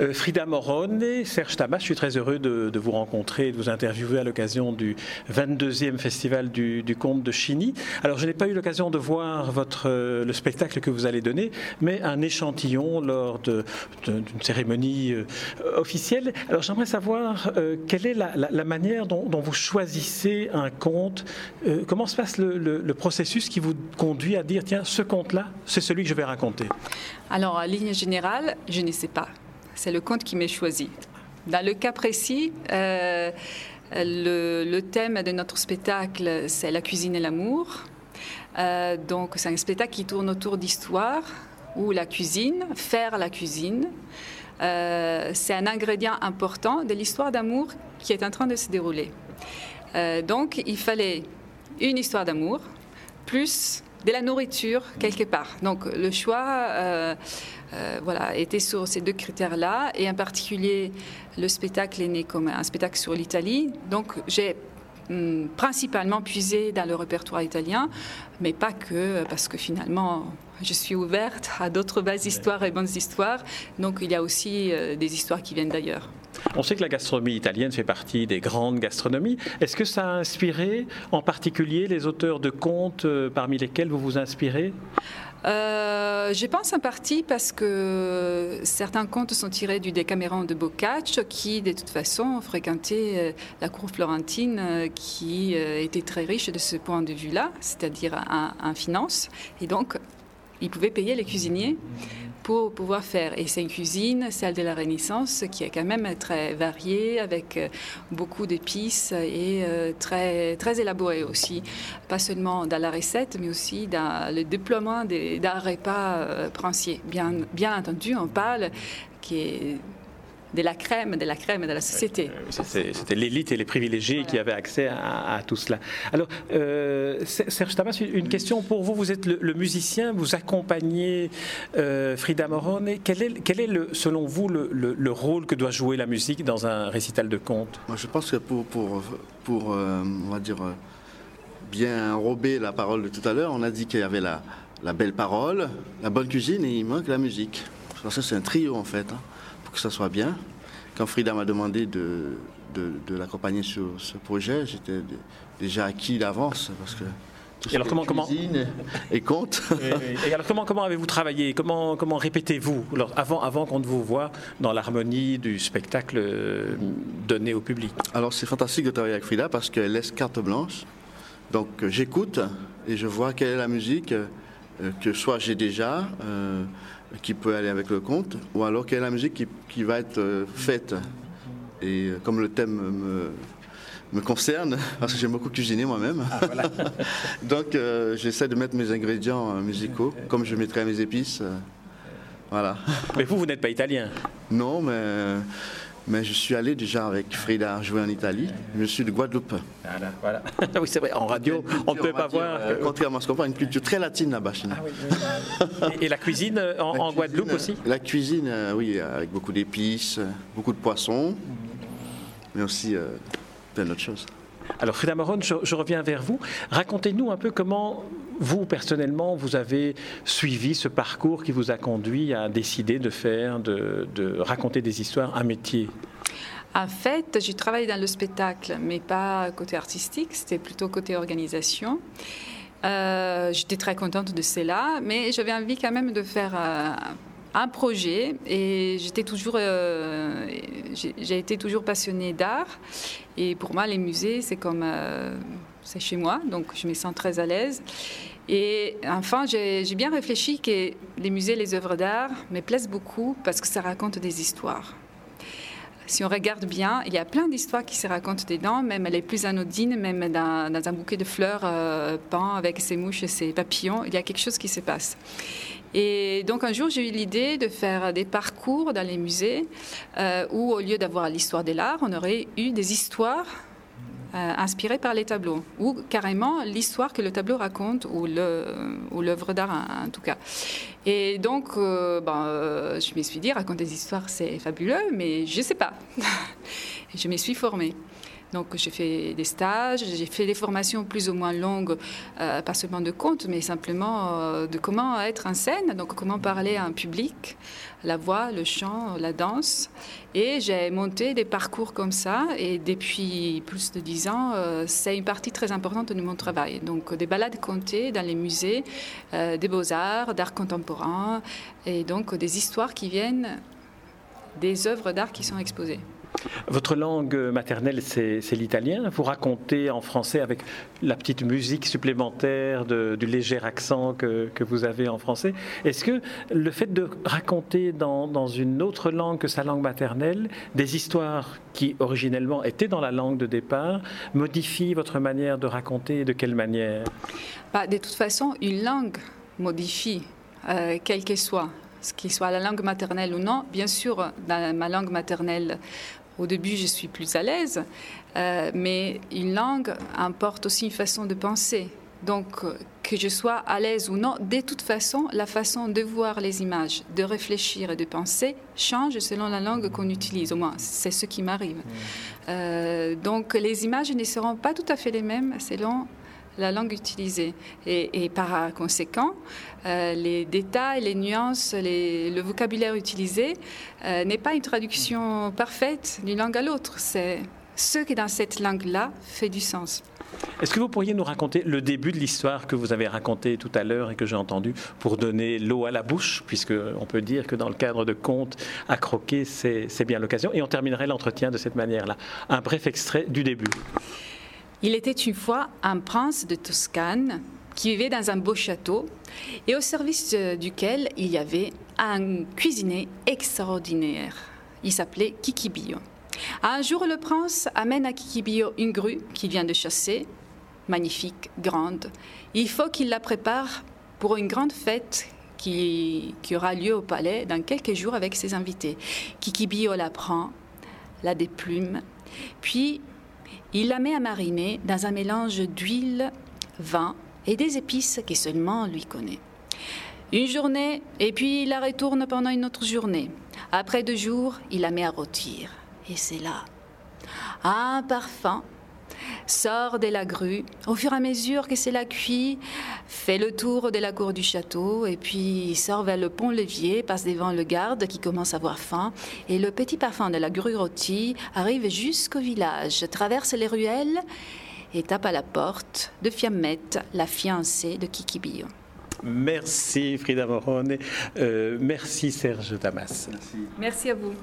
Euh, Frida Morone Serge Tamas, je suis très heureux de, vous rencontrer et de vous interviewer à l'occasion du 22e Festival du, Conte de Chigny. Alors, je n'ai pas eu l'occasion de voir euh, le spectacle que vous allez donner, mais un échantillon lors d'une cérémonie euh, officielle. Alors, j'aimerais savoir quelle est la, manière dont, vous choisissez un conte. comment se passe le, le processus qui vous conduit à dire, tiens, ce conte-là, c'est celui que je vais raconter? Alors, en ligne générale, je ne sais pas c'est le conte qui m'est choisi. Dans le cas précis, euh, le, thème de notre spectacle, c'est la cuisine et l'amour. Euh, donc, c'est un spectacle qui tourne autour d'histoire ou la cuisine, faire la cuisine. Euh, c'est un ingrédient important de l'histoire d'amour qui est en train de se dérouler. donc, il fallait une histoire d'amour plus de la nourriture quelque part. Donc, le choix euh, voilà, était sur ces deux critères-là. Et en particulier, le spectacle est né comme un spectacle sur l'Italie. Donc, j'ai hum, principalement puisé dans le répertoire italien, mais pas que, parce que finalement, je suis ouverte à d'autres belles histoires et bonnes histoires. Donc, il y a aussi euh, des histoires qui viennent d'ailleurs. On sait que la gastronomie italienne fait partie des grandes gastronomies. Est-ce que ça a inspiré en particulier les auteurs de contes euh, parmi lesquels vous vous inspirez? Euh, je pense en partie parce que certains contes sont tirés du Décaméron de Boccaccio, qui de toute façon fréquentait euh, la cour florentine, qui était très riche de ce point de vue-là, c'est-à-dire en, finance. Et donc, il pouvait payer les cuisiniers pour pouvoir faire. Et c'est une cuisine, celle de la Renaissance, qui est quand même très variée, avec euh, beaucoup d'épices et euh, très, très élaborée aussi. Pas seulement dans la recette, mais aussi dans le déploiement d'un repas euh, princier. Bien, bien entendu, on parle qui est de la crème, de la crème de la société. C'était l'élite et les privilégiés qui avaient accès à, tout cela. Alors, euh, Serge Tamas, une question pour vous. Vous êtes le, musicien, vous accompagnez euh, Frida Morone. Quel est, quel est le, selon vous le, rôle que doit jouer la musique dans un récital de conte Moi, Je pense que pour, pour, pour euh, on va dire, bien enrober la parole de tout à l'heure, on a dit qu'il y avait la, la belle parole, la bonne cuisine et il manque la musique. Que c'est un trio en fait. Hein que ça soit bien. Quand Frida m'a demandé de, de, l'accompagner sur ce projet, j'étais déjà acquis d'avance parce que et alors comment, comment et compte. Et, alors comment, comment avez-vous travaillé? Comment, comment répétez-vous avant, avant qu'on ne vous voit dans l'harmonie du spectacle euh, donné au public? Alors c'est fantastique de travailler avec Frida parce qu'elle laisse carte blanche. Donc euh, j'écoute et je vois quelle est la musique euh, que soit j'ai déjà qui peut aller avec le conte, ou alors quelle est la musique qui, qui va être euh, faite. Et euh, comme le thème me, me concerne, parce que j'aime beaucoup cuisiner moi-même, ah, donc euh, j'essaie de mettre mes ingrédients musicaux, comme je mettrais mes épices. voilà. Mais vous, vous n'êtes pas italien Non, mais mais je suis allé déjà avec Frida jouer en Italie. Je suis de Guadeloupe. Voilà, voilà. oui, c'est vrai, en radio, on ne peut pas voir. Euh, contrairement à ce qu'on voit, une culture très latine là-bas chez ah et, la cuisine euh, en, Guadeloupe aussi La cuisine, euh, oui, avec beaucoup d'épices, beaucoup de poissons, mais aussi plein d'autres choses. Alors Frida Moron, je, reviens vers vous. Racontez-nous un peu comment vous, personnellement, vous avez suivi ce parcours qui vous a conduit à décider de faire, de, raconter des histoires, un métier? En fait, j'ai travaillé dans le spectacle, mais pas côté artistique, c'était plutôt côté organisation. Euh, j'étais très contente de cela, mais j'avais envie quand même de faire euh, un projet et j'étais toujours, euh, j'ai été toujours passionnée d'art et pour moi les musées c'est comme c'est chez moi donc je me sens très à l'aise et enfin j'ai bien réfléchi que les musées, les œuvres d'art me plaisent beaucoup parce que ça raconte des histoires. Si on regarde bien, il y a plein d'histoires qui se racontent dedans, même les plus anodines, même dans, un bouquet de fleurs euh, peint avec ses mouches et ses papillons, il y a quelque chose qui se passe. Et donc un jour, j'ai eu l'idée de faire des parcours dans les musées euh, où, au lieu d'avoir l'histoire de l'art, on aurait eu des histoires euh, inspirées par les tableaux, ou carrément l'histoire que le tableau raconte, ou l'œuvre d'art en, tout cas. Et donc, euh, ben, je me suis dit, raconter des histoires, c'est fabuleux, mais je ne sais pas. je me suis formée. Donc j'ai fait des stages, j'ai fait des formations plus ou moins longues, euh, pas seulement de contes, mais simplement euh, de comment être en scène, donc comment parler à un public, la voix, le chant, la danse. Et j'ai monté des parcours comme ça, et depuis plus de dix ans, euh, c'est une partie très importante de mon travail. Donc des balades comptées dans les musées, des beaux-arts, d'art contemporain, et donc des histoires qui viennent des œuvres d'art qui sont exposées. Votre langue maternelle, c'est l'italien. Vous racontez en français avec la petite musique supplémentaire du léger accent que, vous avez en français. Est-ce que le fait de raconter dans, une autre langue que sa langue maternelle des histoires qui originellement étaient dans la langue de départ modifie votre manière de raconter De quelle manière? Bah, De toute façon, une langue modifie, euh, quelle qu'elle soit ce qui soit la langue maternelle ou non. Bien sûr, dans ma langue maternelle, au début, je suis plus à l'aise, euh, mais une langue importe aussi une façon de penser. Donc, que je sois à l'aise ou non, de toute façon, la façon de voir les images, de réfléchir et de penser change selon la langue qu'on utilise. Au moins, c'est ce qui m'arrive. Euh, donc, les images ne seront pas tout à fait les mêmes selon la langue utilisée. Et, par conséquent, euh, les détails, les nuances, le vocabulaire utilisé euh, n'est pas une traduction parfaite d'une langue à l'autre. C'est ce qui, dans cette langue-là, fait du sens. Est-ce que vous pourriez nous raconter le début de l'histoire que vous avez racontée tout à l'heure et que j'ai entendu pour donner l'eau à la bouche, puisque on peut dire que dans le cadre de contes à croquer, c'est bien l'occasion. Et on terminerait l'entretien de cette manière-là. Un bref extrait du début. Il était une fois un prince de Toscane qui vivait dans un beau château et au service duquel il y avait un cuisinier extraordinaire. Il s'appelait Kikibio. Un jour, le prince amène à Kikibio une grue qu'il vient de chasser, magnifique, grande. Il faut qu'il la prépare pour une grande fête qui, qui, aura lieu au palais dans quelques jours avec ses invités. Kikibio la prend, la déplume, puis il la met à mariner dans un mélange d'huile, vin et des épices que seulement lui connaît. Une journée, et puis il la retourne pendant une autre journée. Après deux jours, il la met à rôtir. Et c'est là un parfum sort de la grue, au fur et à mesure que c'est la cuit, fait le tour de la cour du château, et puis sort vers le pont-levier, passe devant le garde qui commence à avoir faim, et le petit parfum de la grue rôtie arrive jusqu'au village, traverse les ruelles et tape à la porte de Fiammette, la fiancée de Kikibio. Merci Frida Morone, euh, merci Serge Damas. Merci à vous.